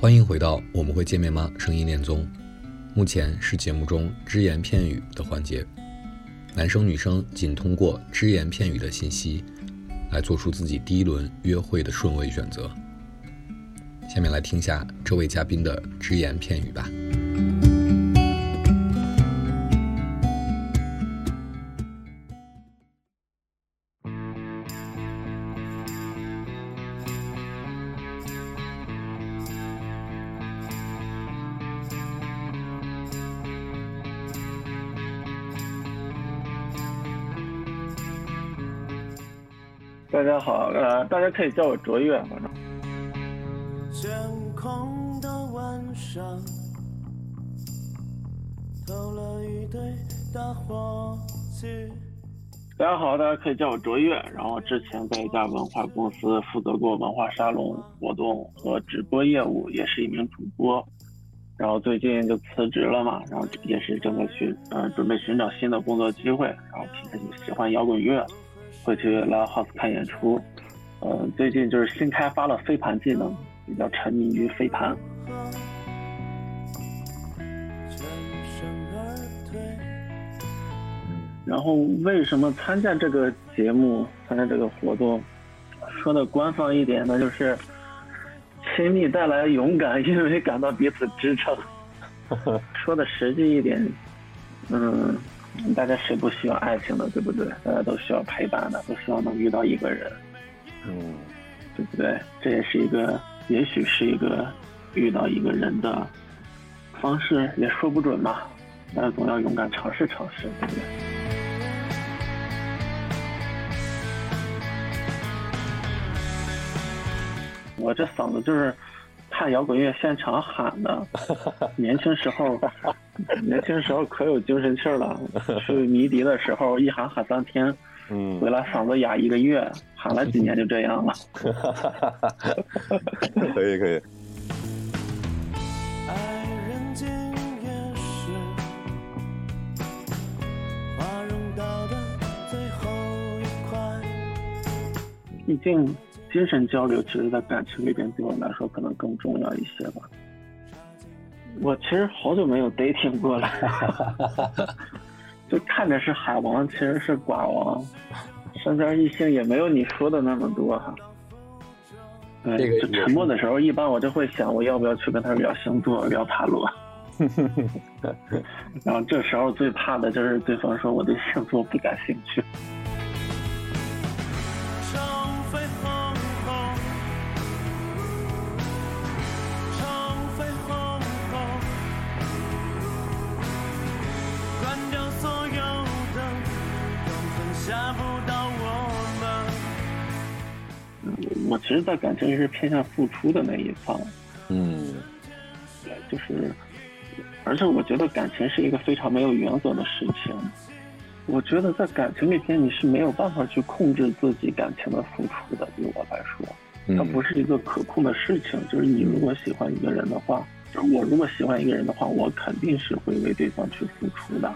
欢迎回到我们会见面吗？声音恋综，目前是节目中只言片语的环节，男生女生仅通过只言片语的信息，来做出自己第一轮约会的顺位选择。下面来听下这位嘉宾的只言片语吧。大家好，呃，大家可以叫我卓越，反正。天空的晚上，投了一堆大火炬。大家好，大家可以叫我卓越。然后之前在一家文化公司负责过文化沙龙活动和直播业务，也是一名主播。然后最近就辞职了嘛，然后也是正在寻，呃，准备寻找新的工作机会。然后平时就喜欢摇滚乐，会去 live house 看演出。呃，最近就是新开发了飞盘技能，比较沉迷于飞盘。然后为什么参加这个节目、参加这个活动？说的官方一点呢，就是亲密带来勇敢，因为感到彼此支撑。说的实际一点，嗯，大家谁不需要爱情的，对不对？大家都需要陪伴的，都希望能遇到一个人，嗯，对不对？这也是一个，也许是一个遇到一个人的方式，也说不准嘛。但是总要勇敢尝试尝试，对不对？我这嗓子就是看摇滚乐现场喊的，年轻时候，年轻时候可有精神气儿了。去迷笛的时候，一喊喊三天，嗯回来嗓子哑一个月，喊了几年就这样了。可 以可以。爱人间也是花容道的最后一块。毕竟精神交流，其实在感情里边对我来说可能更重要一些吧。我其实好久没有 dating 过了，就看着是海王，其实是寡王，身边异性也没有你说的那么多哈。对，这个就沉默的时候，一般我就会想，我要不要去跟他聊星座、聊塔罗。然后这时候最怕的就是对方说我对星座不感兴趣。我其实，在感情里是偏向付出的那一方。嗯对，就是，而且我觉得感情是一个非常没有原则的事情。我觉得在感情里边，你是没有办法去控制自己感情的付出的。对我来说，它不嗯是一个可控的事情。就是你如果喜欢一个人的话，就是我如果喜欢一个人的话，我肯定是会为对方去付出的。